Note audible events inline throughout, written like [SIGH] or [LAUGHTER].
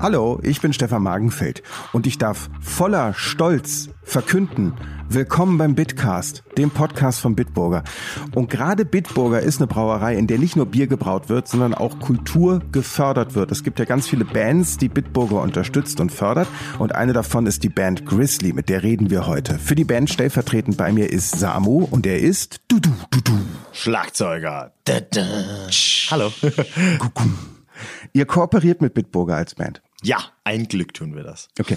Hallo, ich bin Stefan Magenfeld und ich darf voller Stolz verkünden, willkommen beim Bitcast, dem Podcast von Bitburger. Und gerade Bitburger ist eine Brauerei, in der nicht nur Bier gebraut wird, sondern auch Kultur gefördert wird. Es gibt ja ganz viele Bands, die Bitburger unterstützt und fördert und eine davon ist die Band Grizzly, mit der reden wir heute. Für die Band stellvertretend bei mir ist Samu und er ist du du du du Schlagzeuger. Da, da. Hallo. [LAUGHS] Ihr kooperiert mit Bitburger als Band. Ja, ein Glück tun wir das. Okay.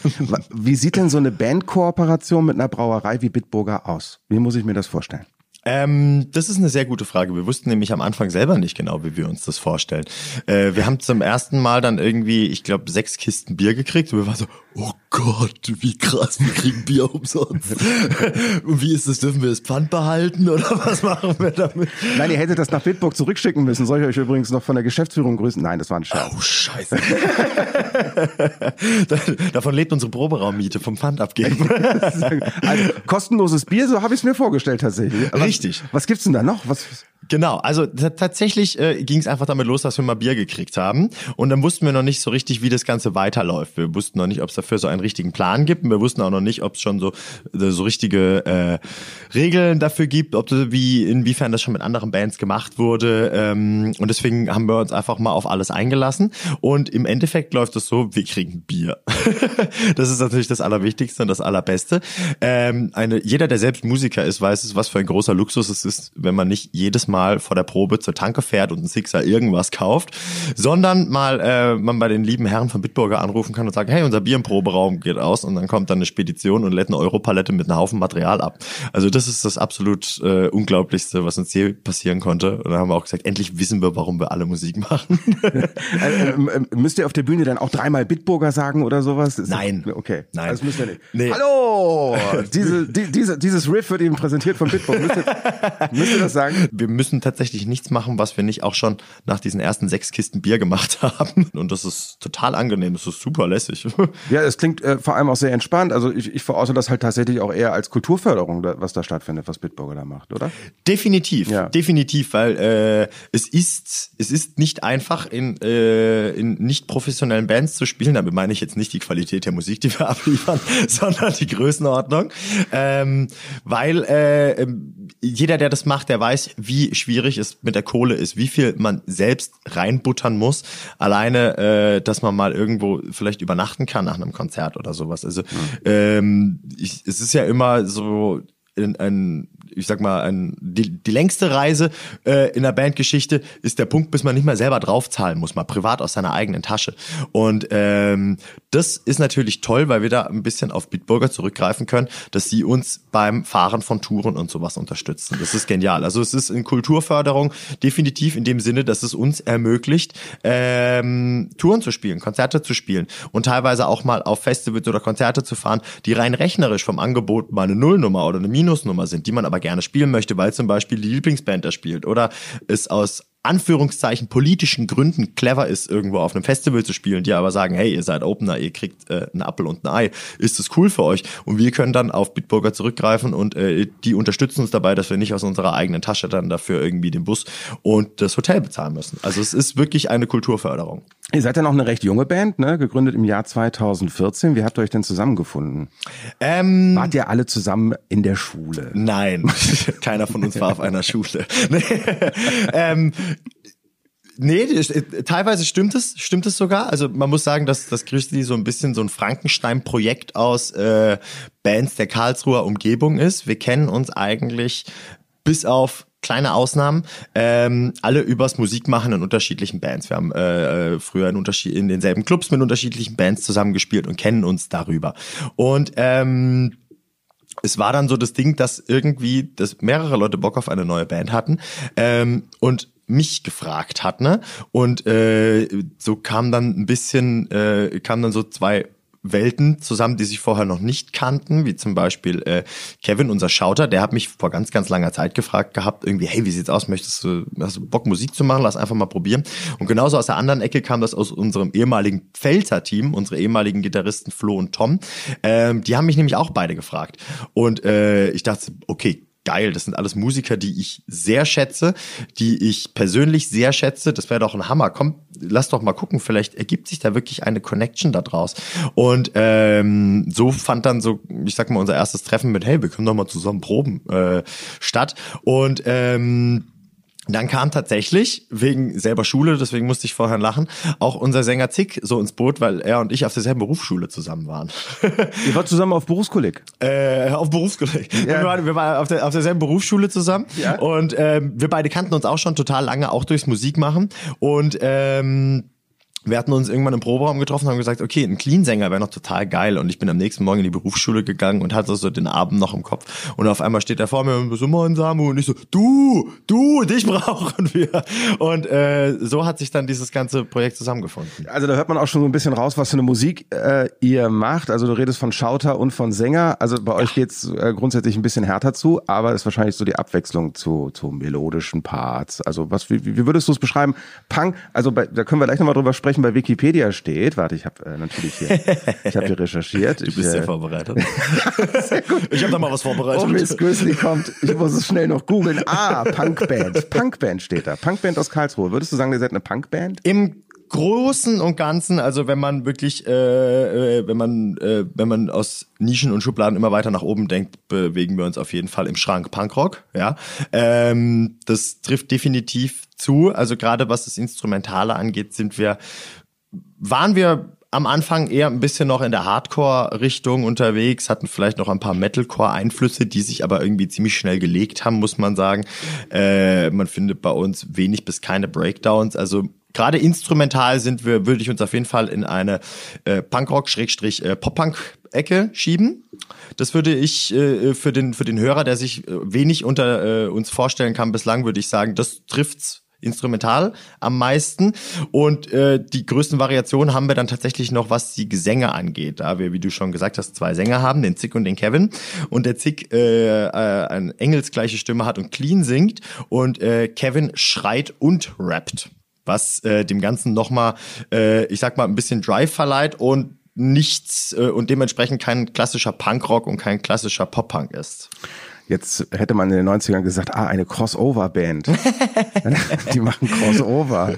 Wie sieht denn so eine Bandkooperation mit einer Brauerei wie Bitburger aus? Wie muss ich mir das vorstellen? Ähm, das ist eine sehr gute Frage. Wir wussten nämlich am Anfang selber nicht genau, wie wir uns das vorstellen. Äh, wir haben zum ersten Mal dann irgendwie, ich glaube, sechs Kisten Bier gekriegt und wir waren so, oh Gott, wie krass, wir kriegen Bier umsonst. [LAUGHS] und wie ist das, dürfen wir das Pfand behalten oder was machen wir damit? Nein, ihr hättet das nach Bitburg zurückschicken müssen. Soll ich euch übrigens noch von der Geschäftsführung grüßen? Nein, das war ein Scherz. Oh, scheiße. [LAUGHS] Davon lebt unsere Proberaummiete, vom Pfand abgeben. [LAUGHS] also, kostenloses Bier, so habe ich es mir vorgestellt tatsächlich. Aber Richtig. Was gibt's denn da noch? Was, Genau, also tatsächlich äh, ging es einfach damit los, dass wir mal Bier gekriegt haben. Und dann wussten wir noch nicht so richtig, wie das Ganze weiterläuft. Wir wussten noch nicht, ob es dafür so einen richtigen Plan gibt. Und wir wussten auch noch nicht, ob es schon so, so richtige äh, Regeln dafür gibt, ob wie inwiefern das schon mit anderen Bands gemacht wurde. Ähm, und deswegen haben wir uns einfach mal auf alles eingelassen. Und im Endeffekt läuft es so, wir kriegen Bier. [LAUGHS] das ist natürlich das Allerwichtigste und das Allerbeste. Ähm, eine, jeder, der selbst Musiker ist, weiß es, was für ein großer Luxus es ist, wenn man nicht jedes Mal mal vor der Probe zur Tanke fährt und ein Sixer irgendwas kauft, sondern mal äh, man bei den lieben Herren von Bitburger anrufen kann und sagen, hey, unser Bier im Proberaum geht aus und dann kommt dann eine Spedition und lädt eine Europalette mit einem Haufen Material ab. Also das ist das absolut äh, Unglaublichste, was uns je passieren konnte. Und dann haben wir auch gesagt, endlich wissen wir, warum wir alle Musik machen. [LAUGHS] äh, äh, müsst ihr auf der Bühne dann auch dreimal Bitburger sagen oder sowas? Ist Nein. Okay. Nein. Das müsst ihr nicht. Nee. Hallo! Diese, die, diese, dieses Riff wird eben präsentiert von Bitburger. Müsst ihr, müsst ihr das sagen? Wir müssen tatsächlich nichts machen, was wir nicht auch schon nach diesen ersten sechs Kisten Bier gemacht [LAUGHS] haben. Und das ist total angenehm, das ist super lässig. [LAUGHS] Ja, es klingt äh, vor allem auch sehr entspannt. Also ich, ich verorte das halt tatsächlich auch eher als Kulturförderung, was da stattfindet, was Bitburger da macht, oder? Definitiv, Ja. definitiv, weil äh, es ist es ist nicht einfach in äh, in nicht professionellen Bands zu spielen. Damit meine ich jetzt nicht die Qualität der Musik, die wir [LAUGHS] abliefern, sondern die Größenordnung, ähm, weil äh, ähm, jeder, der das macht, der weiß, wie schwierig es mit der Kohle ist, wie viel man selbst reinbuttern muss, alleine, äh, dass man mal irgendwo vielleicht übernachten kann nach einem Konzert oder sowas. Also ähm, ich, es ist ja immer so ein, ein ich sag mal, ein, die, die längste Reise äh, in der Bandgeschichte ist der Punkt, bis man nicht mehr selber draufzahlen muss, mal privat aus seiner eigenen Tasche. Und ähm, das ist natürlich toll, weil wir da ein bisschen auf Bitburger zurückgreifen können, dass sie uns beim Fahren von Touren und sowas unterstützen. Das ist genial. Also es ist in Kulturförderung definitiv in dem Sinne, dass es uns ermöglicht, ähm, Touren zu spielen, Konzerte zu spielen und teilweise auch mal auf Festivals oder Konzerte zu fahren, die rein rechnerisch vom Angebot mal eine Nullnummer oder eine Minusnummer sind, die man aber gerne spielen möchte, weil zum Beispiel die Lieblingsband da spielt oder es aus Anführungszeichen politischen Gründen clever ist, irgendwo auf einem Festival zu spielen, die aber sagen, hey, ihr seid Opener, ihr kriegt äh, einen Apfel und ein Ei, ist das cool für euch? Und wir können dann auf Bitburger zurückgreifen und äh, die unterstützen uns dabei, dass wir nicht aus unserer eigenen Tasche dann dafür irgendwie den Bus und das Hotel bezahlen müssen. Also es ist wirklich eine Kulturförderung. Ihr seid ja noch eine recht junge Band, ne? gegründet im Jahr 2014. Wie habt ihr euch denn zusammengefunden? Ähm, Wart ihr alle zusammen in der Schule? Nein, [LAUGHS] keiner von uns war auf einer [LAUGHS] Schule. [LAUGHS] Ähm, nee, teilweise stimmt es, stimmt es sogar. Also man muss sagen, dass das Grizzly so ein bisschen so ein Frankenstein-Projekt aus äh, Bands der Karlsruher Umgebung ist. Wir kennen uns eigentlich bis auf kleine Ausnahmen, ähm, alle übers Musikmachen in unterschiedlichen Bands. Wir haben äh, früher in, Unterschied in denselben Clubs mit unterschiedlichen Bands zusammengespielt und kennen uns darüber. Und ähm, es war dann so das Ding, dass irgendwie, dass mehrere Leute Bock auf eine neue Band hatten ähm, und mich gefragt hat, ne? Und äh, so kam dann ein bisschen, äh, kam dann so zwei Welten zusammen, die sich vorher noch nicht kannten, wie zum Beispiel äh, Kevin, unser Schauter, der hat mich vor ganz, ganz langer Zeit gefragt gehabt, irgendwie, hey, wie sieht's aus, möchtest du, hast du Bock Musik zu machen, lass einfach mal probieren. Und genauso aus der anderen Ecke kam das aus unserem ehemaligen Pfälzer-Team, unsere ehemaligen Gitarristen Flo und Tom, ähm, die haben mich nämlich auch beide gefragt. Und äh, ich dachte, okay, geil. Das sind alles Musiker, die ich sehr schätze, die ich persönlich sehr schätze. Das wäre doch ein Hammer. Komm, lass doch mal gucken. Vielleicht ergibt sich da wirklich eine Connection da draus. Und ähm, so fand dann so, ich sag mal, unser erstes Treffen mit, hey, wir können doch mal zusammen proben äh, statt. Und ähm, dann kam tatsächlich, wegen selber Schule, deswegen musste ich vorher lachen, auch unser Sänger Zick so ins Boot, weil er und ich auf derselben Berufsschule zusammen waren. [LAUGHS] Ihr wart zusammen auf Berufskolleg? Äh, auf Berufskolleg. Ja. Wir, waren, wir waren auf, der, auf derselben Berufsschule zusammen ja. und äh, wir beide kannten uns auch schon total lange, auch durchs Musikmachen und ähm, wir hatten uns irgendwann im Proberaum getroffen und haben gesagt, okay, ein Clean-Sänger wäre noch total geil. Und ich bin am nächsten Morgen in die Berufsschule gegangen und hatte so den Abend noch im Kopf. Und auf einmal steht er vor mir und so, moin Samu. Und ich so, du, du, dich brauchen wir. Und äh, so hat sich dann dieses ganze Projekt zusammengefunden. Also da hört man auch schon so ein bisschen raus, was für eine Musik äh, ihr macht. Also du redest von Schauter und von Sänger. Also bei euch geht's äh, grundsätzlich ein bisschen härter zu, aber ist wahrscheinlich so die Abwechslung zu, zu melodischen Parts. Also was, wie, wie würdest du es beschreiben? Punk, also bei, da können wir gleich nochmal drüber sprechen entsprechend bei Wikipedia steht, warte, ich habe äh, natürlich hier, ich habe hier [LAUGHS] recherchiert. Du bist ich, sehr äh, vorbereitet. [LAUGHS] sehr gut. Ich habe da mal was vorbereitet. Oh, Miss Grizzly kommt. Ich muss es schnell noch googeln. Ah, Punkband. Punkband steht da. Punkband aus Karlsruhe. Würdest du sagen, ihr seid eine Punkband? Im Großen und Ganzen, also wenn man wirklich, äh, äh, wenn man, äh, wenn man aus Nischen und Schubladen immer weiter nach oben denkt, bewegen wir uns auf jeden Fall im Schrank Punkrock. Ja, ähm, das trifft definitiv zu. Also gerade was das Instrumentale angeht, sind wir, waren wir am Anfang eher ein bisschen noch in der Hardcore-Richtung unterwegs, hatten vielleicht noch ein paar Metalcore-Einflüsse, die sich aber irgendwie ziemlich schnell gelegt haben, muss man sagen. Äh, man findet bei uns wenig bis keine Breakdowns. Also gerade instrumental sind wir, würde ich uns auf jeden Fall in eine äh, Punkrock-Pop-Punk-Ecke schieben. Das würde ich äh, für den für den Hörer, der sich äh, wenig unter äh, uns vorstellen kann bislang, würde ich sagen, das trifft's instrumental am meisten. Und äh, die größten Variationen haben wir dann tatsächlich noch, was die Gesänge angeht. Da wir, wie du schon gesagt hast, zwei Sänger haben, den Zick und den Kevin. Und der Zick äh, äh, eine engelsgleiche Stimme hat und clean singt. Und äh, Kevin schreit und rappt was äh, dem Ganzen nochmal, äh, ich sag mal, ein bisschen Drive verleiht und nichts äh, und dementsprechend kein klassischer Punkrock und kein klassischer Pop-Punk ist. Jetzt hätte man in den 90ern gesagt, ah, eine Crossover-Band. [LAUGHS] die machen Crossover.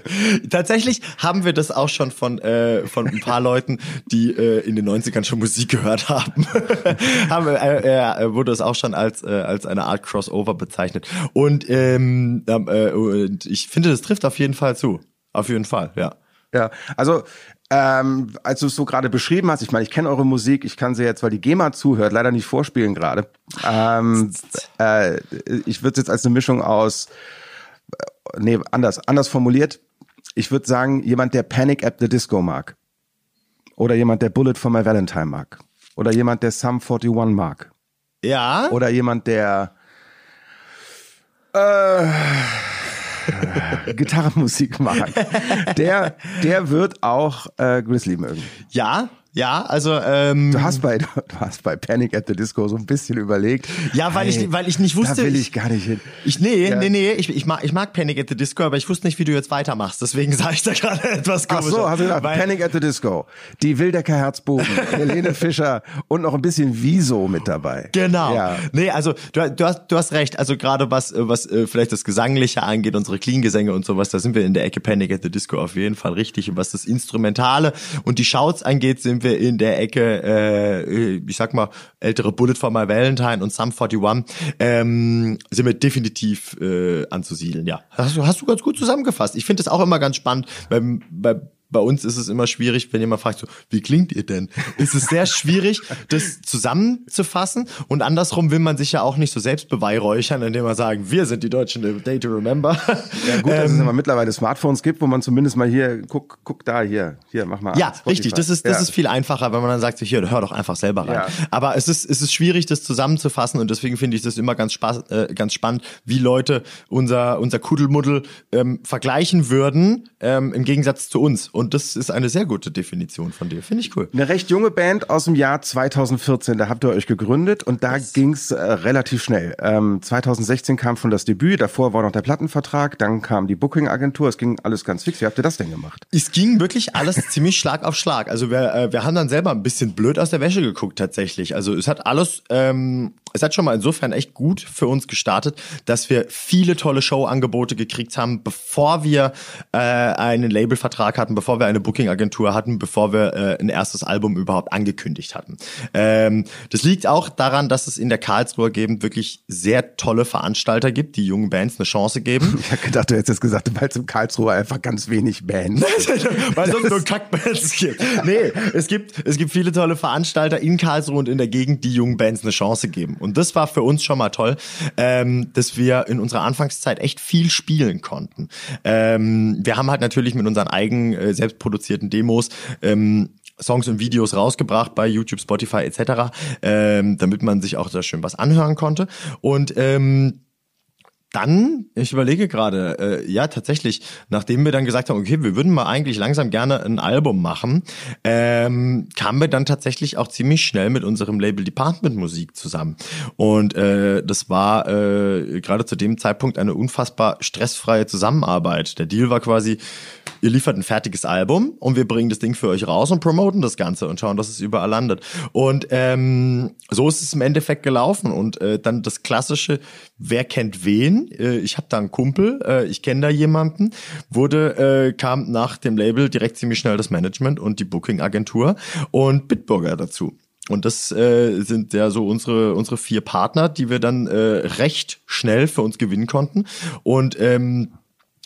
Tatsächlich haben wir das auch schon von, äh, von ein paar Leuten, die äh, in den 90ern schon Musik gehört haben. [LAUGHS] haben äh, äh, wurde es auch schon als, äh, als eine Art Crossover bezeichnet. Und, ähm, äh, und ich finde, das trifft auf jeden Fall zu. Auf jeden Fall, ja. Ja, also ähm, als du es so gerade beschrieben hast, ich meine, ich kenne eure Musik, ich kann sie jetzt, weil die GEMA zuhört, leider nicht vorspielen gerade. Ähm, [LAUGHS] äh, ich würde es jetzt als eine Mischung aus, nee, anders, anders formuliert. Ich würde sagen, jemand, der Panic at the Disco mag. Oder jemand, der Bullet for my Valentine mag. Oder jemand, der Sum 41 mag. Ja. Oder jemand, der äh, [LAUGHS] Gitarrenmusik mag, der, der wird auch äh, Grizzly mögen. Ja, ja, also ähm, du hast bei [LAUGHS] du hast bei Panic at the Disco so ein bisschen überlegt. Ja, weil hey, ich weil ich nicht wusste. Da will ich gar nicht hin. Ich nee, ja. nee, nee, ich, ich mag ich mag Panic at the Disco, aber ich wusste nicht, wie du jetzt weitermachst. Deswegen [LAUGHS] sage ich da gerade etwas komisch. Ach so, hast du gesagt, Panic at the Disco. Die Wildecker Herzbuben, [LAUGHS] Helene Fischer und noch ein bisschen Wieso mit dabei. Genau. Ja. Nee, also du, du hast du hast recht, also gerade was was äh, vielleicht das gesangliche angeht, unsere Clean Gesänge und sowas, da sind wir in der Ecke Panic at the Disco auf jeden Fall richtig und was das instrumentale und die Shouts angeht, sind wir in der Ecke, äh, ich sag mal, ältere Bullet for My Valentine und Sum 41, ähm, sind wir definitiv äh, anzusiedeln, ja. Hast du, hast du ganz gut zusammengefasst. Ich finde es auch immer ganz spannend, weil bei bei uns ist es immer schwierig, wenn jemand fragt, so, wie klingt ihr denn? Ist es sehr schwierig, [LAUGHS] das zusammenzufassen. Und andersrum will man sich ja auch nicht so selbst beweihräuchern, indem man sagen, wir sind die Deutschen, Day to Remember. [LAUGHS] Ja, gut, dass es immer mittlerweile Smartphones gibt, wo man zumindest mal hier, guck, guck da, hier, hier, mach mal. Ja, richtig. Das ist, das ja. ist viel einfacher, wenn man dann sagt, so, hier, hör doch einfach selber rein. Ja. Aber es ist, es ist schwierig, das zusammenzufassen und deswegen finde ich das immer ganz, spaß, äh, ganz spannend, wie Leute unser, unser Kuddelmuddel ähm, vergleichen würden, ähm, im Gegensatz zu uns. Und und das ist eine sehr gute Definition von dir. Finde ich cool. Eine recht junge Band aus dem Jahr 2014, da habt ihr euch gegründet und da ging's äh, relativ schnell. Ähm, 2016 kam schon das Debüt, davor war noch der Plattenvertrag, dann kam die Booking-Agentur, es ging alles ganz fix. Wie habt ihr das denn gemacht? Es ging wirklich alles [LAUGHS] ziemlich Schlag auf Schlag. Also wir, äh, wir haben dann selber ein bisschen blöd aus der Wäsche geguckt tatsächlich. Also es hat alles ähm, es hat schon mal insofern echt gut für uns gestartet, dass wir viele tolle Showangebote gekriegt haben, bevor wir äh, einen Labelvertrag hatten, bevor wir eine Booking-Agentur hatten, bevor wir äh, ein erstes Album überhaupt angekündigt hatten. Ähm, das liegt auch daran, dass es in der Karlsruher Gegend wirklich sehr tolle Veranstalter gibt, die jungen Bands eine Chance geben. Ich habe gedacht, du hättest jetzt gesagt, weil es im Karlsruhe einfach ganz wenig Bands. [LAUGHS] weil es nur Kackbands gibt. Nee, es gibt, es gibt viele tolle Veranstalter in Karlsruhe und in der Gegend, die jungen Bands eine Chance geben. Und das war für uns schon mal toll, ähm, dass wir in unserer Anfangszeit echt viel spielen konnten. Ähm, wir haben halt natürlich mit unseren eigenen äh, selbstproduzierten Demos ähm, Songs und Videos rausgebracht bei YouTube, Spotify etc., ähm, damit man sich auch da schön was anhören konnte. Und ähm, dann, ich überlege gerade, äh, ja tatsächlich, nachdem wir dann gesagt haben, okay, wir würden mal eigentlich langsam gerne ein Album machen, ähm, kamen wir dann tatsächlich auch ziemlich schnell mit unserem Label Department Musik zusammen. Und äh, das war äh, gerade zu dem Zeitpunkt eine unfassbar stressfreie Zusammenarbeit. Der Deal war quasi, ihr liefert ein fertiges Album und wir bringen das Ding für euch raus und promoten das Ganze und schauen, dass es überall landet. Und ähm, so ist es im Endeffekt gelaufen. Und äh, dann das klassische, wer kennt wen? Äh, ich habe da einen Kumpel, äh, ich kenne da jemanden, wurde, äh, kam nach dem Label direkt ziemlich schnell das Management und die Booking-Agentur und Bitburger dazu. Und das äh, sind ja so unsere unsere vier Partner, die wir dann äh, recht schnell für uns gewinnen konnten. Und ähm,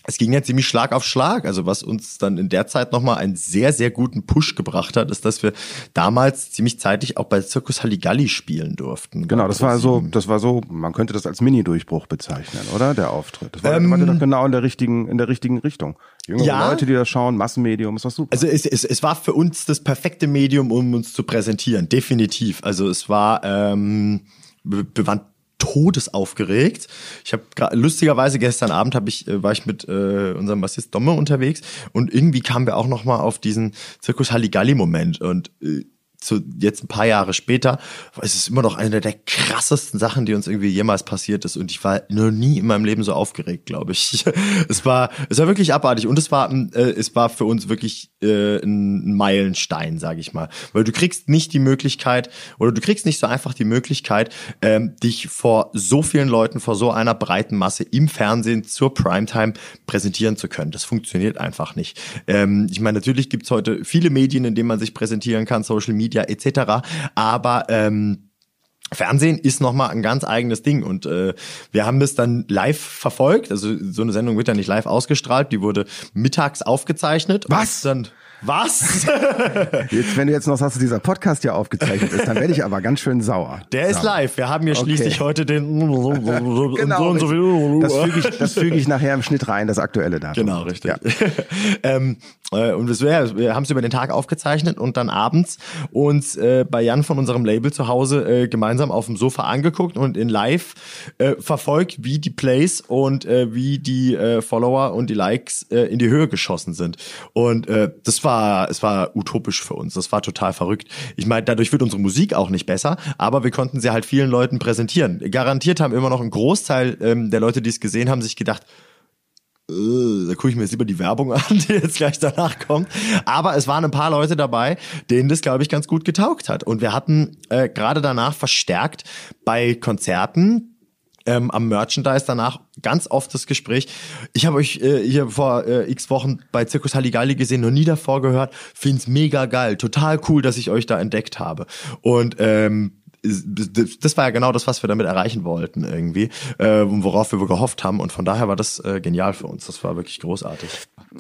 es ging ja ziemlich Schlag auf Schlag. Also was uns dann in der Zeit nochmal einen sehr, sehr guten Push gebracht hat, ist, dass wir damals ziemlich zeitig auch bei Circus Halligalli spielen durften. Genau, das war so, das war so, man könnte das als Mini-Durchbruch bezeichnen, oder? Der Auftritt. Das war, ähm, war doch genau in der richtigen, in der richtigen Richtung. Jüngere ja, Leute, die das schauen, Massenmedium, ist was super. Also es, es, es war für uns das perfekte Medium, um uns zu präsentieren, definitiv. Also es war, ähm, wir, wir waren todesaufgeregt. Ich habe lustigerweise gestern Abend hab ich äh, war ich mit äh, unserem Bassist Domme unterwegs und irgendwie kamen wir auch noch mal auf diesen Zirkus Halligalli Moment und äh, so jetzt ein paar Jahre später, es ist immer noch eine der krassesten Sachen, die uns irgendwie jemals passiert ist. Und ich war noch nie in meinem Leben so aufgeregt, glaube ich. [LAUGHS] es war, es war wirklich abartig und es war, äh, es war für uns wirklich äh, ein Meilenstein, sage ich mal, weil du kriegst nicht die Möglichkeit oder du kriegst nicht so einfach die Möglichkeit, ähm, dich vor so vielen Leuten, vor so einer breiten Masse im Fernsehen zur Primetime präsentieren zu können. Das funktioniert einfach nicht. Ähm, ich meine, natürlich gibt's heute viele Medien, in denen man sich präsentieren kann, Social Media Media etc. Aber ähm, Fernsehen ist nochmal ein ganz eigenes Ding und äh, wir haben das dann live verfolgt. Also so eine Sendung wird ja nicht live ausgestrahlt, die wurde mittags aufgezeichnet. Was? dann was? [LAUGHS] jetzt, wenn du jetzt noch sagst, dass dieser Podcast ja aufgezeichnet ist, dann werde ich aber ganz schön sauer. Der ist live. Wir haben ja schließlich okay. heute den [LAUGHS] genau, so so das, füge ich, das füge ich nachher im Schnitt rein, das aktuelle Datum. Genau, richtig. Ja. [LAUGHS] ähm, äh, und wir, wir haben es über den Tag aufgezeichnet und dann abends uns äh, bei Jan von unserem Label zu Hause äh, gemeinsam auf dem Sofa angeguckt und in live äh, verfolgt, wie die Plays und äh, wie die äh, Follower und die Likes in die Höhe geschossen sind. Und das war, es war utopisch für uns. Das war total verrückt. Ich meine, dadurch wird unsere Musik auch nicht besser, aber wir konnten sie halt vielen Leuten präsentieren. Garantiert haben immer noch ein Großteil ähm, der Leute, die es gesehen haben, sich gedacht, äh, da gucke ich mir jetzt lieber die Werbung [LAUGHS] an, die jetzt gleich danach kommt. Aber es waren ein paar Leute dabei, denen das, glaube ich, ganz gut getaugt hat. Und wir hatten äh, gerade danach verstärkt bei Konzerten ähm, am Merchandise danach ganz oft das Gespräch. Ich habe euch äh, hier vor äh, x Wochen bei Zirkus Halligalli gesehen, noch nie davor gehört. Find's mega geil, total cool, dass ich euch da entdeckt habe. Und ähm, das war ja genau das, was wir damit erreichen wollten irgendwie, äh, worauf wir gehofft haben. Und von daher war das äh, genial für uns. Das war wirklich großartig.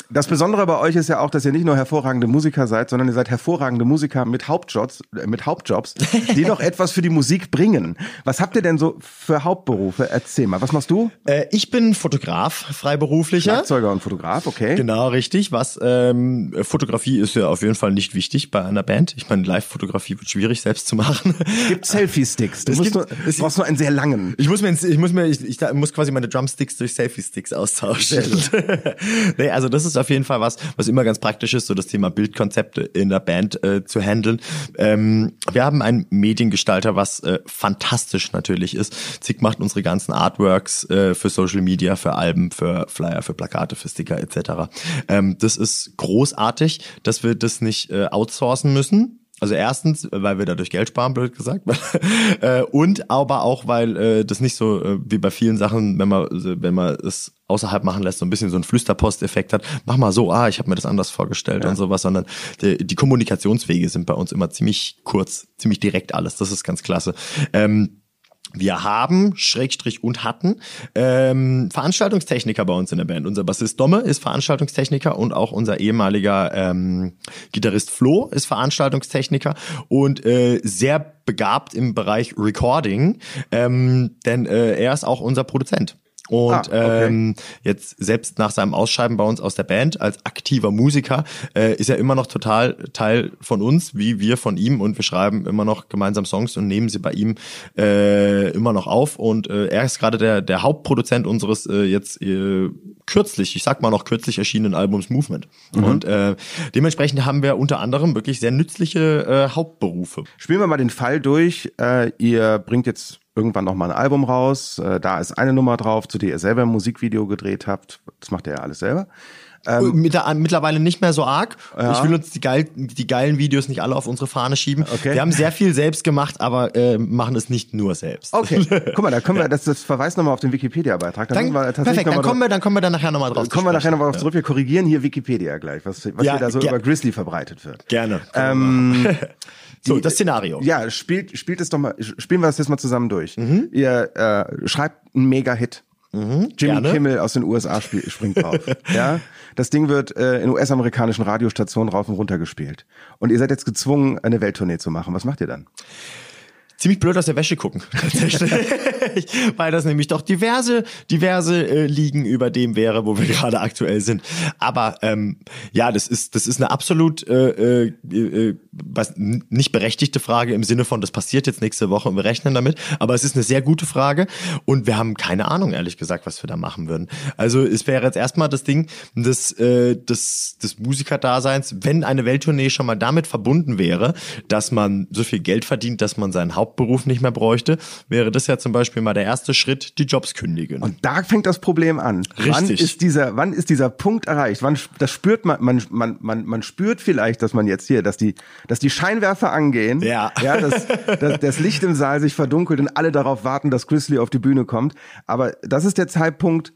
Das Besondere bei euch ist ja auch, dass ihr nicht nur hervorragende Musiker seid, sondern ihr seid hervorragende Musiker mit Hauptjobs, äh, mit Hauptjobs, die noch [LAUGHS] etwas für die Musik bringen. Was habt ihr denn so für Hauptberufe? Erzähl mal. Was machst du? Äh, ich bin Fotograf, freiberuflicher. Schlagzeuger und Fotograf, okay. Genau, richtig. Was ähm, Fotografie ist ja auf jeden Fall nicht wichtig bei einer Band. Ich meine, Live-Fotografie wird schwierig selbst zu machen. Gibt's [LAUGHS] Selfie-Sticks. Du musst nur, es brauchst nur einen sehr langen. Ich muss mir, ich muss mir, ich, ich muss quasi meine Drumsticks durch Selfie-Sticks austauschen. [LAUGHS] nee, also das ist auf jeden Fall was, was immer ganz praktisch ist, so das Thema Bildkonzepte in der Band äh, zu handeln. Ähm, wir haben einen Mediengestalter, was äh, fantastisch natürlich ist. Zick macht unsere ganzen Artworks äh, für Social Media, für Alben, für Flyer, für Plakate, für Sticker etc. Ähm, das ist großartig, dass wir das nicht äh, outsourcen müssen Also erstens, weil wir dadurch Geld sparen, blöd gesagt. [LAUGHS] Äh, und aber auch, weil äh, das nicht so äh, wie bei vielen Sachen, wenn man, wenn man es außerhalb machen lässt, so ein bisschen so ein Flüsterpost-Effekt hat, mach mal so, ah, ich habe mir das anders vorgestellt ja. und sowas, sondern die, die, Kommunikationswege sind bei uns immer ziemlich kurz, ziemlich direkt alles. Das ist ganz klasse. Ähm, wir haben, Schrägstrich und hatten, ähm, Veranstaltungstechniker bei uns in der Band. Unser Bassist Domme ist Veranstaltungstechniker und auch unser ehemaliger ähm, Gitarrist Flo ist Veranstaltungstechniker und äh, sehr begabt im Bereich Recording, ähm, denn äh, er ist auch unser Produzent. Und ah, okay. ähm, jetzt selbst nach seinem Ausscheiden bei uns aus der Band als aktiver Musiker äh, ist er immer noch total Teil von uns, wie wir von ihm. Und wir schreiben immer noch gemeinsam Songs und nehmen sie bei ihm äh, immer noch auf. Und äh, er ist gerade der, der Hauptproduzent unseres äh, jetzt äh, kürzlich, ich sag mal noch kürzlich erschienenen Albums Movement. Mhm. Und äh, dementsprechend haben wir unter anderem wirklich sehr nützliche äh, Hauptberufe. Spielen wir mal den Fall durch. Äh, ihr bringt jetzt irgendwann noch mal ein Album raus. Äh, da ist eine Nummer drauf, zu der ihr selber ein Musikvideo gedreht habt. Das macht ihr ja alles selber. Ähm, Mit, mittlerweile nicht mehr so arg. Ja. Ich will uns die, geil, die geilen Videos nicht alle auf unsere Fahne schieben. Okay. Wir haben sehr viel selbst gemacht, aber äh, machen es nicht nur selbst. Okay, [LAUGHS] guck mal, da können wir, das, das verweist nochmal auf den Wikipedia-Beitrag. Dann, dann perfekt, dann kommen, wir, dann kommen wir dann nachher nochmal drauf Kommen wir nachher nochmal drauf zurück. Wir korrigieren hier Wikipedia gleich, was, was ja, hier da so über Grizzly verbreitet wird. Gerne. Ähm, [LAUGHS] So, die, das Szenario. Ja, spielt, spielt es doch mal, spielen wir das jetzt mal zusammen durch. Mhm. Ihr äh, schreibt einen Mega-Hit. Mhm, Jimmy gerne. Kimmel aus den USA spiel, springt drauf. [LAUGHS] ja, das Ding wird äh, in US-amerikanischen Radiostationen rauf und runter gespielt. Und ihr seid jetzt gezwungen, eine Welttournee zu machen. Was macht ihr dann? Ziemlich blöd aus der Wäsche gucken, [LAUGHS] tatsächlich. Weil das nämlich doch diverse, diverse äh, Ligen über dem wäre, wo wir gerade aktuell sind. Aber ähm, ja, das ist, das ist eine absolut äh, äh, äh was, nicht berechtigte Frage im Sinne von, das passiert jetzt nächste Woche und wir rechnen damit. Aber es ist eine sehr gute Frage und wir haben keine Ahnung, ehrlich gesagt, was wir da machen würden. Also es wäre jetzt erstmal das Ding des, äh, des, des Musikerdaseins, wenn eine Welttournee schon mal damit verbunden wäre, dass man so viel Geld verdient, dass man seinen Haupt Hauptberuf nicht mehr bräuchte, wäre das ja zum Beispiel mal der erste Schritt, die Jobs kündigen. Und da fängt das Problem an. Richtig. Wann ist dieser, wann ist dieser Punkt erreicht? Wann, das spürt man, man, man, man, man spürt vielleicht, dass man jetzt hier, dass die, dass die Scheinwerfer angehen. Ja. Ja, dass, dass das Licht im Saal sich verdunkelt und alle darauf warten, dass Grizzly auf die Bühne kommt. Aber das ist der Zeitpunkt,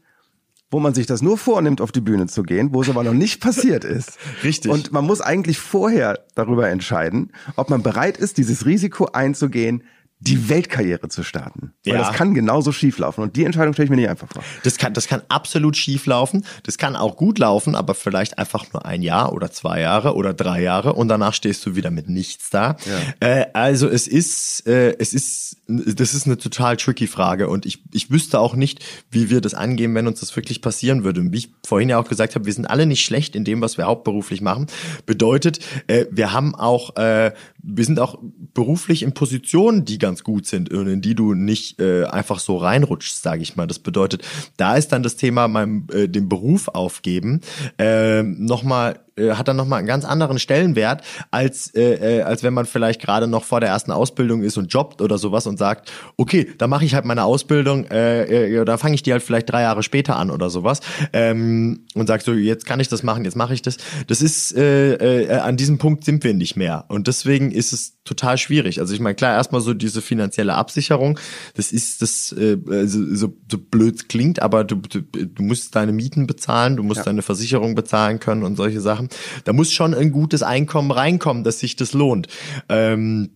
wo man sich das nur vornimmt, auf die Bühne zu gehen, wo es aber noch nicht passiert ist. [LAUGHS] Richtig. Und man muss eigentlich vorher darüber entscheiden, ob man bereit ist, dieses Risiko einzugehen, die Weltkarriere zu starten. Weil ja. das kann genauso schief laufen. Und die Entscheidung stelle ich mir nicht einfach vor. Das kann, das kann absolut schief laufen. Das kann auch gut laufen, aber vielleicht einfach nur ein Jahr oder zwei Jahre oder drei Jahre und danach stehst du wieder mit nichts da. Ja. Äh, also es ist, äh, es ist, das ist eine total tricky Frage und ich, ich wüsste auch nicht, wie wir das angehen, wenn uns das wirklich passieren würde. Und wie ich vorhin ja auch gesagt habe, wir sind alle nicht schlecht in dem, was wir hauptberuflich machen. Bedeutet, äh, wir haben auch, äh, wir sind auch beruflich in Positionen, die ganz gut sind und in die du nicht äh, einfach so reinrutschst, sage ich mal. Das bedeutet, da ist dann das Thema meinem äh, den Beruf aufgeben äh, nochmal äh, hat dann nochmal einen ganz anderen Stellenwert, als, äh, äh, als wenn man vielleicht gerade noch vor der ersten Ausbildung ist und jobbt oder sowas und sagt, okay, da mache ich halt meine Ausbildung, äh, äh, da fange ich die halt vielleicht drei Jahre später an oder sowas ähm, und sagst so, jetzt kann ich das machen, jetzt mache ich das. Das ist, äh, äh, an diesem Punkt sind wir nicht mehr und deswegen ist es total schwierig. Also ich meine, klar, erstmal so diese finanzielle Absicherung, das ist das, äh, so, so, so blöd klingt, aber du, du, du musst deine Mieten bezahlen, du musst ja. deine Versicherung bezahlen können und solche Sachen. Da muss schon ein gutes Einkommen reinkommen, dass sich das lohnt. Ähm,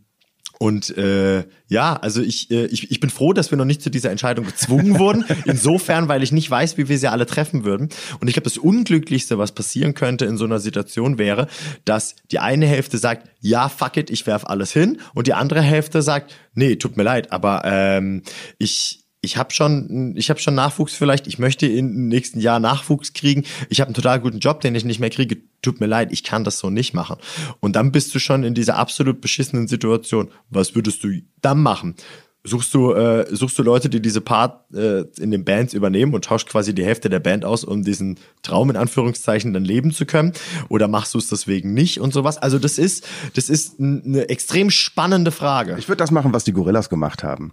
und äh, ja, also ich, äh, ich, ich bin froh, dass wir noch nicht zu dieser Entscheidung gezwungen [LAUGHS] wurden. Insofern, weil ich nicht weiß, wie wir sie alle treffen würden. Und ich glaube, das Unglücklichste, was passieren könnte in so einer Situation wäre, dass die eine Hälfte sagt, ja, fuck it, ich werf alles hin. Und die andere Hälfte sagt, nee, tut mir leid, aber ähm, ich, ich habe schon, ich habe schon Nachwuchs vielleicht, ich möchte im nächsten Jahr Nachwuchs kriegen, ich habe einen total guten Job, den ich nicht mehr kriege, tut mir leid, ich kann das so nicht machen. Und dann bist du schon in dieser absolut beschissenen Situation. Was würdest du dann machen? Suchst du, äh, suchst du Leute, die diese Part äh, in den Bands übernehmen und tauscht quasi die Hälfte der Band aus, um diesen Traum in Anführungszeichen dann leben zu können? Oder machst du es deswegen nicht und sowas? Also das ist, das ist eine extrem spannende Frage. Ich würde das machen, was die Gorillas gemacht haben.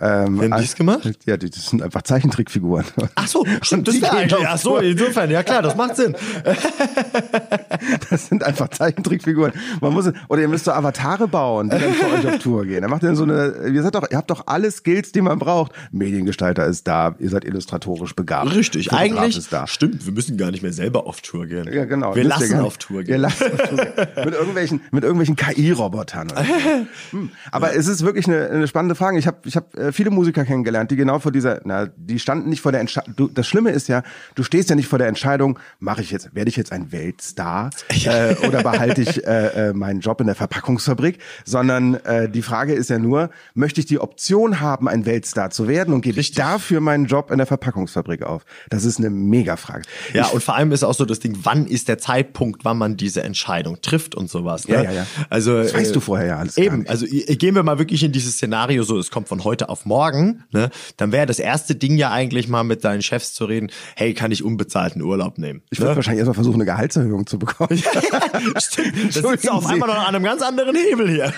Ähm, Haben die es gemacht? Ja, die, das sind einfach Zeichentrickfiguren. Ach so, [LAUGHS] stimmt, das wäre eigentlich, ach so, insofern, ja klar, das macht Sinn. [LAUGHS] das sind einfach Zeichentrickfiguren. Man muss, oder ihr müsst so Avatare bauen, die dann für euch auf Tour gehen. Dann macht ihr so eine, ihr seid doch, ihr habt doch alle Skills, die man braucht. Mediengestalter ist da, ihr seid illustratorisch begabt. Richtig, eigentlich. Ist da. Stimmt, wir müssen gar nicht mehr selber auf Tour gehen. Ja, genau. Wir lassen auf Tour gehen. Wir lassen [LAUGHS] auf Tour gehen. mit irgendwelchen, mit irgendwelchen KI-Robotern. [LAUGHS] hm. Aber ja. es ist wirklich eine, eine spannende Frage. Ich habe ich hab äh, viele Musiker kennengelernt, die genau vor dieser, na, die standen nicht vor der Entscheidung. Das Schlimme ist ja, du stehst ja nicht vor der Entscheidung, mache ich jetzt, werde ich jetzt ein Weltstar ja. äh, oder behalte ich [LAUGHS] äh, äh, meinen Job in der Verpackungsfabrik, sondern äh, die Frage ist ja nur, möchte ich die Option haben, ein Weltstar zu werden und gebe ich dafür meinen Job in der Verpackungsfabrik auf? Das ist eine Mega-Frage. Ja, ich, und vor allem ist auch so das Ding, wann ist der Zeitpunkt, wann man diese Entscheidung trifft und sowas. Ne? Ja, ja, ja. Also, das weißt äh, du vorher ja alles. Eben, also gehen wir mal wirklich in dieses Szenario so, es kommt von heute auf morgen, ne? dann wäre das erste Ding ja eigentlich mal mit deinen Chefs zu reden, hey, kann ich unbezahlten Urlaub nehmen? Ich würde ne? wahrscheinlich erstmal versuchen, eine Gehaltserhöhung zu bekommen. [LAUGHS] ja, stimmt. Das ist auf einmal noch an einem ganz anderen Hebel hier.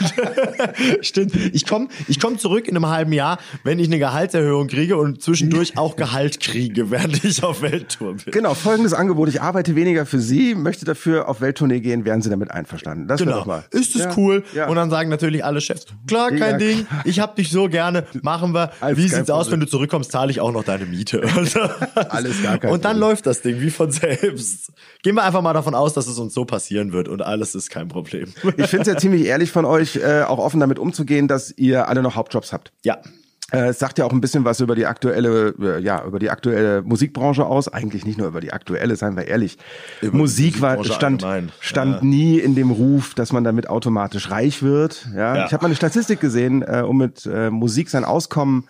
[LAUGHS] stimmt. Ich komme ich komm zurück in einem halben Jahr, wenn ich eine Gehaltserhöhung kriege und zwischendurch [LAUGHS] auch Gehalt kriege, [LAUGHS] während ich auf Welttour bin. Genau, folgendes Angebot. Ich arbeite weniger für Sie, möchte dafür auf Welttournee gehen, wären Sie damit einverstanden. Das genau. Mal. Ist es ja, cool? Ja. Und dann sagen natürlich alle Chefs, klar, kein ja, Ding, ich hab dich so gerne, machen wir. Alles wie sieht's aus, wenn du zurückkommst, zahle ich auch noch deine Miete. [LAUGHS] Alles gar kein Und dann Problem. läuft das Ding wie von selbst. Gehen wir einfach mal davon aus, dass es uns so passieren wird und alles ist kein Problem. Ich finde es ja ziemlich ehrlich von euch, äh, auch offen damit umzugehen, dass ihr alle noch Hauptjobs habt. Ja. Äh, es sagt ja auch ein bisschen was über die aktuelle, äh, ja, über die aktuelle Musikbranche aus. Eigentlich nicht nur über die aktuelle, seien wir ehrlich. Über Musik war, stand, stand ja. nie in dem Ruf, dass man damit automatisch reich wird. Ja, ja. ich habe mal eine Statistik gesehen, äh, um mit Musik sein Auskommen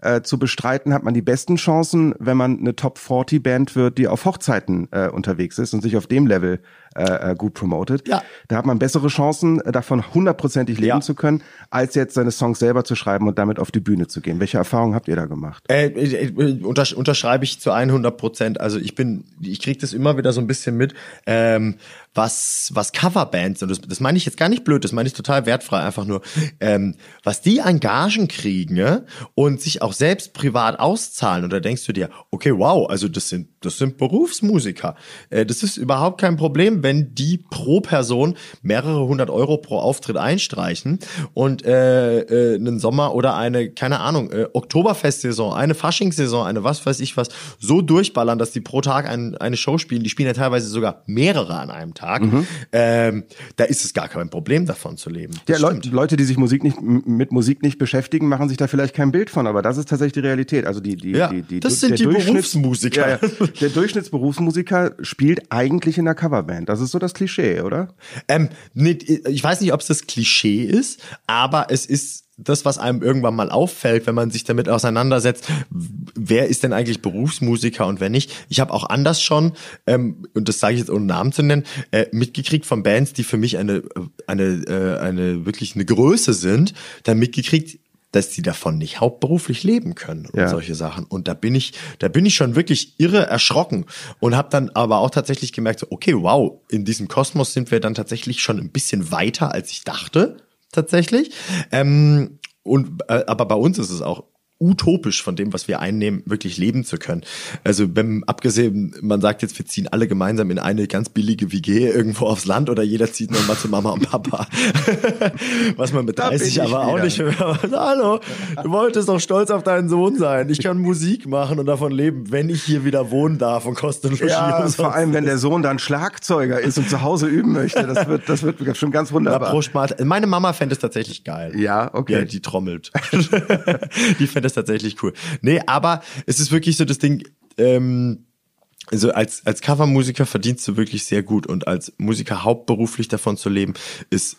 äh, zu bestreiten, hat man die besten Chancen, wenn man eine Top 40 Band wird, die auf Hochzeiten äh, unterwegs ist und sich auf dem Level äh, äh, gut promotet. Ja. Da hat man bessere Chancen, äh, davon hundertprozentig leben ja. zu können, als jetzt seine Songs selber zu schreiben und damit auf die Bühne zu gehen. Welche Erfahrungen habt ihr da gemacht? Äh, äh untersch unterschreibe ich zu 100 Prozent. Also ich bin, ich kriege das immer wieder so ein bisschen mit, ähm, was was Coverbands und das, das meine ich jetzt gar nicht blöd, das meine ich total wertfrei, einfach nur, ähm, was die an Gagen kriegen ja, und sich auch selbst privat auszahlen. Und da denkst du dir, okay, wow, also das sind das sind Berufsmusiker. Äh, das ist überhaupt kein Problem wenn die pro Person mehrere hundert Euro pro Auftritt einstreichen und äh, äh, einen Sommer oder eine, keine Ahnung, äh, Oktoberfestsaison, eine Faschingssaison, eine was weiß ich was, so durchballern, dass die pro Tag ein, eine Show spielen. Die spielen ja teilweise sogar mehrere an einem Tag. Mhm. Ähm, da ist es gar kein Problem, davon zu leben. Das ja, Le Leute, die sich Musik nicht mit Musik nicht beschäftigen, machen sich da vielleicht kein Bild von, aber das ist tatsächlich die Realität. Also die, die, ja, die, die, das sind die Berufsmusiker. Ja, ja. Der Durchschnittsberufsmusiker spielt eigentlich in einer Coverband. Das ist so das Klischee, oder? Ähm, nicht, ich weiß nicht, ob es das Klischee ist, aber es ist das, was einem irgendwann mal auffällt, wenn man sich damit auseinandersetzt, wer ist denn eigentlich Berufsmusiker und wer nicht. Ich habe auch anders schon, ähm, und das sage ich jetzt ohne Namen zu nennen, äh, mitgekriegt von Bands, die für mich eine, eine, äh, eine wirklich eine Größe sind, dann mitgekriegt, dass die davon nicht hauptberuflich leben können und ja. solche Sachen. Und da bin ich, da bin ich schon wirklich irre erschrocken und habe dann aber auch tatsächlich gemerkt, so, okay, wow, in diesem Kosmos sind wir dann tatsächlich schon ein bisschen weiter, als ich dachte, tatsächlich. Ähm, und äh, aber bei uns ist es auch utopisch von dem, was wir einnehmen, wirklich leben zu können. Also wenn abgesehen, man sagt jetzt, wir ziehen alle gemeinsam in eine ganz billige WG irgendwo aufs Land oder jeder zieht nochmal zu Mama und Papa. [LAUGHS] was man mit 30 aber auch nicht mehr. [LAUGHS] Hallo, du wolltest doch stolz auf deinen Sohn sein. Ich kann Musik machen und davon leben, wenn ich hier wieder wohnen darf und kostenlos Ja, und vor allem, wenn der Sohn dann Schlagzeuger ist und zu Hause üben möchte. Das wird, das wird schon ganz wunderbar. Meine Mama fände es tatsächlich geil. Ja, okay. Ja, die trommelt. [LAUGHS] die fände es tatsächlich cool. Nee, aber es ist wirklich so das Ding, ähm, also als, als Covermusiker verdienst du wirklich sehr gut und als Musiker hauptberuflich davon zu leben, ist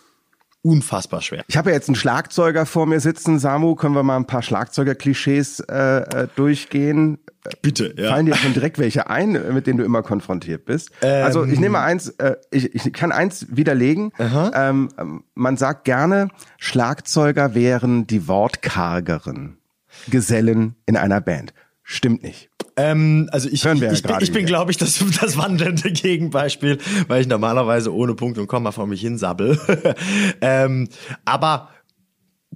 unfassbar schwer. Ich habe ja jetzt einen Schlagzeuger vor mir sitzen. Samu, können wir mal ein paar Schlagzeuger-Klischees äh, äh, durchgehen? Bitte, ja. Fallen dir schon direkt welche ein, mit denen du immer konfrontiert bist? Ähm. also ich nehme eins, äh, ich, ich kann eins widerlegen. Ähm, man sagt gerne, Schlagzeuger wären die wortkargeren Gesellen in einer Band. Stimmt nicht. Ähm, also ich, Hören wir ja ich, bin, gerade ich bin glaube ich, das, [LAUGHS] das wandelnde Gegenbeispiel, weil ich normalerweise ohne Punkt und Komma vor mich hinsabbel. [LAUGHS] ähm, aber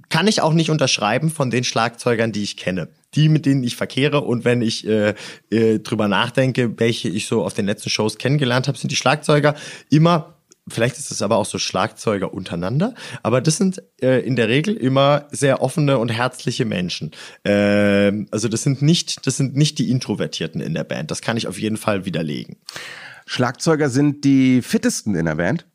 kann ich auch nicht unterschreiben von den Schlagzeugern, die ich kenne. Die, mit denen ich verkehre und wenn ich äh, äh, drüber nachdenke, welche ich so auf den letzten Shows kennengelernt habe, sind die Schlagzeuger immer, vielleicht ist es aber auch so Schlagzeuger untereinander, aber das sind äh, in der Regel immer sehr offene und herzliche Menschen. Ähm, also das sind nicht, das sind nicht die Introvertierten in der Band. Das kann ich auf jeden Fall widerlegen. Schlagzeuger sind die fittesten in der Band.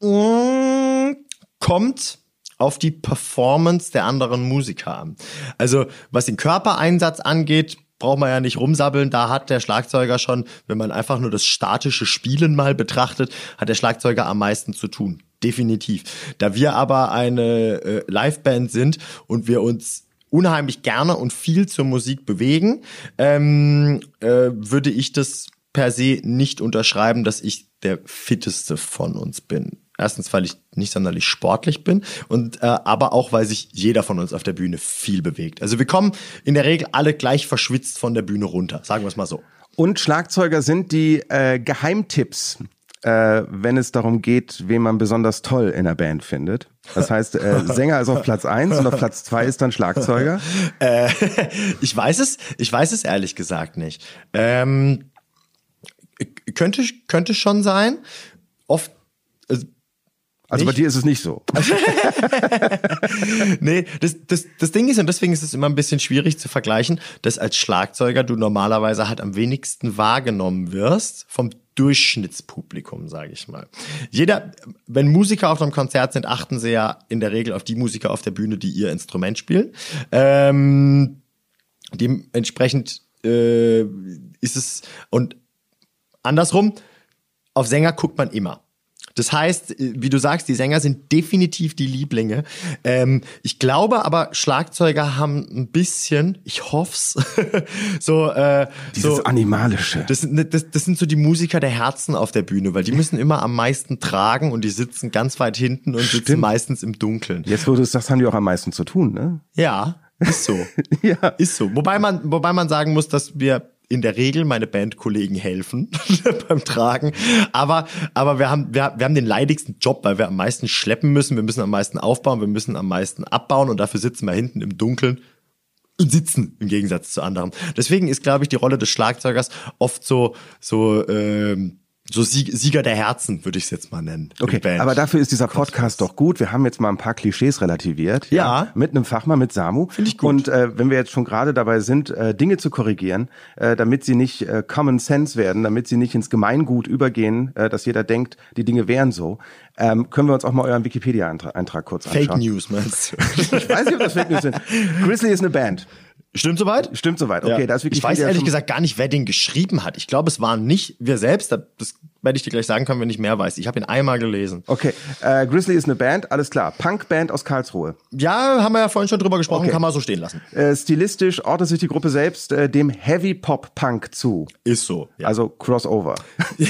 Mm, kommt auf die Performance der anderen Musiker an. Also was den Körpereinsatz angeht, braucht man ja nicht rumsabbeln. Da hat der Schlagzeuger schon, wenn man einfach nur das statische Spielen mal betrachtet, hat der Schlagzeuger am meisten zu tun. Definitiv. Da wir aber eine äh, Liveband sind und wir uns unheimlich gerne und viel zur Musik bewegen, ähm, äh, würde ich das per se nicht unterschreiben, dass ich der fitteste von uns bin. Erstens, weil ich nicht sonderlich sportlich bin und äh, aber auch, weil sich jeder von uns auf der Bühne viel bewegt. Also wir kommen in der Regel alle gleich verschwitzt von der Bühne runter, sagen wir es mal so. Und Schlagzeuger sind die äh, Geheimtipps, äh, wenn es darum geht, wen man besonders toll in der Band findet. Das heißt, äh, [LAUGHS] Sänger ist auf Platz eins und auf Platz zwei ist dann Schlagzeuger. [LAUGHS] Äh, ich weiß es, ich weiß es ehrlich gesagt nicht. Ähm, könnte könnte schon sein. Oft Also bei Nicht? dir ist es nicht so. [LAUGHS] nee, das, das, das Ding ist, und deswegen ist es immer ein bisschen schwierig zu vergleichen, dass als Schlagzeuger du normalerweise halt am wenigsten wahrgenommen wirst vom Durchschnittspublikum, sage ich mal. Jeder, wenn Musiker auf einem Konzert sind, achten sie ja in der Regel auf die Musiker auf der Bühne, die ihr Instrument spielen. Ähm, dementsprechend äh, ist es, und andersrum, auf Sänger guckt man immer. Das heißt, wie du sagst, die Sänger sind definitiv die Lieblinge. Ähm, ich glaube aber, Schlagzeuger haben ein bisschen, ich hoff's, [LAUGHS] so, äh, Dieses so Animalische. das sind, das, das sind so die Musiker der Herzen auf der Bühne, weil die müssen immer am meisten tragen und die sitzen ganz weit hinten und sitzen Stimmt. meistens im Dunkeln. Jetzt, wo du es sagst, haben die auch am meisten zu tun, ne? Ja, ist so. [LAUGHS] Ja. Ist so. Wobei man, wobei man sagen muss, dass wir in der Regel meine Bandkollegen helfen [LAUGHS] beim Tragen. Aber, aber wir haben, wir, wir haben den leidigsten Job, weil wir am meisten schleppen müssen. Wir müssen am meisten aufbauen. Wir müssen am meisten abbauen und dafür sitzen wir hinten im Dunkeln und sitzen im Gegensatz zu anderen. Deswegen ist, glaube ich, die Rolle des Schlagzeugers oft so, so, ähm, so Sieg, Sieger der Herzen, würde ich es jetzt mal nennen. Okay, aber dafür ist dieser Podcast doch gut. Wir haben jetzt mal ein paar Klischees relativiert. Ja. Mit einem Fachmann, mit Samu. Finde ich gut. Und äh, wenn wir jetzt schon gerade dabei sind, äh, Dinge zu korrigieren, äh, damit sie nicht äh, Common Sense werden, damit sie nicht ins Gemeingut übergehen, äh, dass jeder denkt, die Dinge wären so, ähm, können wir uns auch mal euren Wikipedia-Eintrag kurz anschauen. Fake News, meinst du? Ich weiß nicht, ob das Fake News sind. [LAUGHS] Grizzly ist eine Band. Stimmt soweit? Stimmt soweit. Okay, Ja. da ist ich Wikipedia weiß ehrlich gesagt gar nicht, wer den geschrieben hat. Ich glaube, es waren nicht wir selbst. Das werde ich dir gleich sagen können, wenn ich mehr weiß. Ich habe ihn einmal gelesen. Okay, äh, Grizzly ist eine Band, alles klar. Punkband aus Karlsruhe. Ja, haben wir ja vorhin schon drüber gesprochen, Okay. kann man so stehen lassen. Äh, stilistisch ordnet sich die Gruppe selbst äh, dem Heavy Pop Punk zu. Ist so. Ja, Also Crossover. [LAUGHS]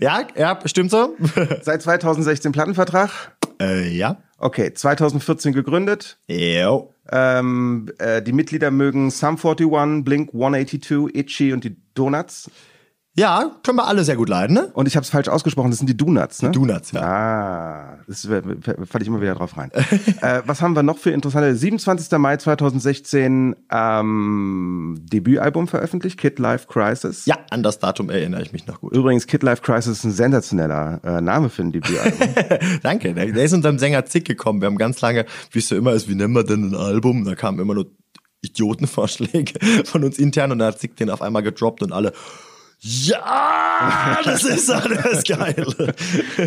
ja, ja stimmt so. [LAUGHS] Seit 2016 Plattenvertrag. äh, ja. Okay, 2014 gegründet. Jo. Ähm, äh, die Mitglieder mögen Sum 41, Blink 182, Itchy und die Donuts. Ja, können wir alle sehr gut leiden, ne? Und ich habe es falsch ausgesprochen, das sind die Donuts, ne? Donuts, ja. Ah, das falle ich immer wieder drauf rein. [LAUGHS] äh, was haben wir noch für interessante? 27. Mai 2016 ähm, Debütalbum veröffentlicht, Kid Life Crisis. Ja, an das Datum erinnere ich mich noch gut. Übrigens, Kid Life Crisis ist ein sensationeller äh, Name für ein Debütalbum. [LAUGHS] Danke. Der, der ist unserem Sänger Zick gekommen. Wir haben ganz lange, wie es so immer ist, wie nennen wir denn ein Album? Da kamen immer nur Idiotenvorschläge [LAUGHS] von uns intern und da hat Zick den auf einmal gedroppt und alle Ja, das ist alles geil. [LAUGHS]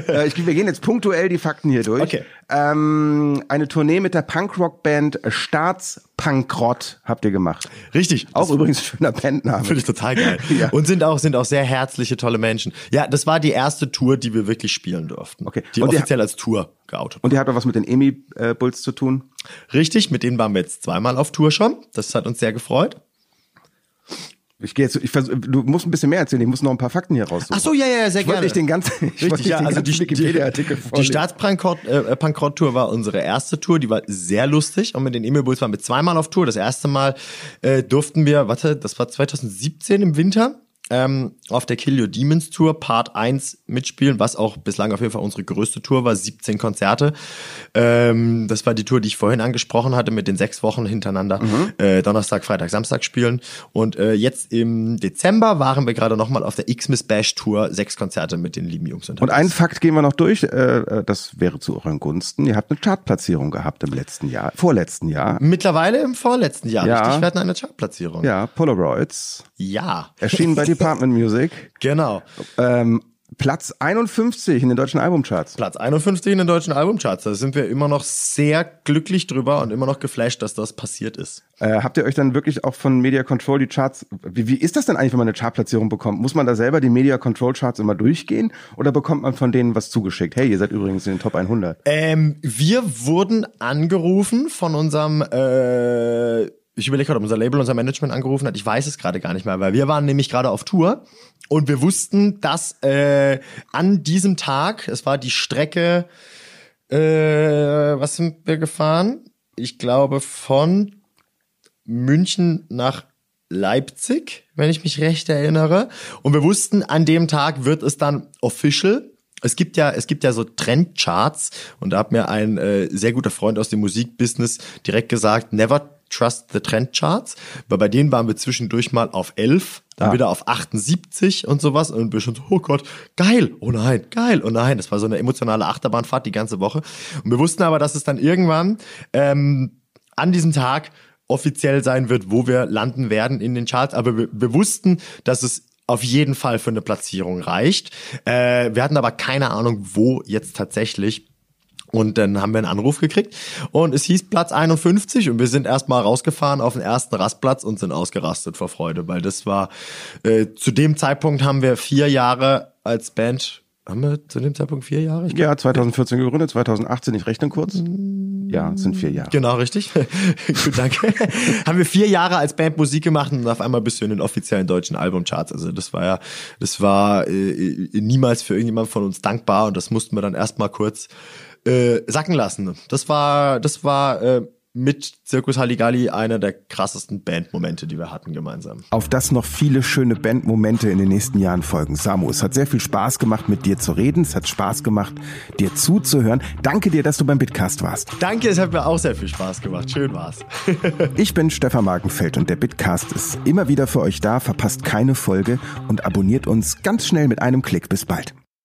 Äh, ich, wir gehen jetzt punktuell die Fakten hier durch. Okay. Ähm, eine Tournee mit der Punkrock-Band Staatspunkrott habt ihr gemacht. Richtig. Auch übrigens ein schöner Bandname. Finde ich total geil. [LAUGHS] Ja. Und sind auch, sind auch sehr herzliche, tolle Menschen. Ja, das war die erste Tour, die wir wirklich spielen durften. Okay. Die Und offiziell als Tour geoutet Und ihr habt auch was mit den Emi-Bulls zu tun? Richtig, mit denen waren wir jetzt zweimal auf Tour schon. Das hat uns sehr gefreut. Ich gehe jetzt, ich vers du musst ein bisschen mehr erzählen. Ich muss noch ein paar Fakten hier raussuchen. Ach so, ja, ja, sehr ich wollte gerne. nicht den ganzen, [LAUGHS] ich wollte Richtig, nicht ja, den also ganzen Wikipedia-Artikel die vorlesen. Staatspankrott-Tour war unsere erste Tour, die war sehr lustig und mit den Emil Bulls waren wir zweimal auf Tour. Das erste Mal äh, durften wir, warte, das war 2017 im Winter, ähm, auf der Kill Your Demons Tour Part 1 mitspielen, was auch bislang auf jeden Fall unsere größte Tour war, 17 Konzerte. Ähm, das war die Tour, die ich vorhin angesprochen hatte, mit den sechs Wochen hintereinander äh, Donnerstag, Freitag, Samstag spielen. Und äh, jetzt im Dezember waren wir gerade nochmal auf der Xmas Bash Tour, sechs Konzerte mit den lieben Jungs Und unterwegs. einen Fakt gehen wir noch durch, äh, das wäre zu euren Gunsten. Ihr habt eine Chartplatzierung gehabt im letzten Jahr, vorletzten Jahr. Mittlerweile im vorletzten Jahr, Ja. richtig? Wir hatten eine Chartplatzierung. Ja, Polaroids. Ja. Erschienen bei [LAUGHS] Department Music. Genau. Ähm, Platz 51 in den deutschen Albumcharts. Platz 51 in den deutschen Albumcharts. Da sind wir immer noch sehr glücklich drüber und immer noch geflasht, dass das passiert ist. Äh, habt ihr euch dann wirklich auch von Media Control die Charts, wie, wie ist das denn eigentlich, wenn man eine Chartplatzierung bekommt? Muss man da selber die Media Control Charts immer durchgehen oder bekommt man von denen was zugeschickt? Hey, ihr seid übrigens in den Top 100. Ähm, wir wurden angerufen von unserem, äh, ich überlege gerade, ob unser Label, unser Management angerufen hat. Ich weiß es gerade gar nicht mehr, weil wir waren nämlich gerade auf Tour und wir wussten, dass äh, an diesem Tag, es war die Strecke, äh, was sind wir gefahren? Ich glaube von München nach Leipzig, wenn ich mich recht erinnere. Und wir wussten, an dem Tag wird es dann official. Es gibt ja, es gibt ja so Trendcharts und da hat mir ein äh, sehr guter Freund aus dem Musikbusiness direkt gesagt, never trust the Trendcharts, weil bei denen waren wir zwischendurch mal auf 11, dann Ah. wieder auf 78 und sowas und wir schon so, oh Gott, geil, oh nein, geil, oh nein, das war so eine emotionale Achterbahnfahrt die ganze Woche und wir wussten aber, dass es dann irgendwann ähm, an diesem Tag offiziell sein wird, wo wir landen werden in den Charts. Aber wir, wir wussten, dass es auf jeden Fall für eine Platzierung reicht. Äh, wir hatten aber keine Ahnung, wo jetzt tatsächlich. Und dann haben wir einen Anruf gekriegt und es hieß Platz 51 und wir sind erstmal rausgefahren auf den ersten Rastplatz und sind ausgerastet vor Freude, weil das war, äh, zu dem Zeitpunkt haben wir vier Jahre als Band, haben wir zu dem Zeitpunkt vier Jahre? Ich Ja, 2014 gegründet, 2018, ich rechne kurz. Ja, es sind vier Jahre. Genau, richtig. [LAUGHS] Gut, danke. [LAUGHS] haben wir vier Jahre als Band Musik gemacht und auf einmal bist du in den offiziellen deutschen Albumcharts. Also das war ja, das war äh, niemals für irgendjemand von uns dankbar und das mussten wir dann erstmal kurz äh, sacken lassen. Das war, das war äh, mit Circus Halligalli einer der krassesten Bandmomente, die wir hatten gemeinsam. Auf das noch viele schöne Bandmomente in den nächsten Jahren folgen. Samu, es hat sehr viel Spaß gemacht, mit dir zu reden. Es hat Spaß gemacht, dir zuzuhören. Danke dir, dass du beim Bitcast warst. Danke, es hat mir auch sehr viel Spaß gemacht. Schön war's. [LAUGHS] Ich bin Stefan Markenfeld und der Bitcast ist immer wieder für euch da. Verpasst keine Folge und abonniert uns ganz schnell mit einem Klick. Bis bald.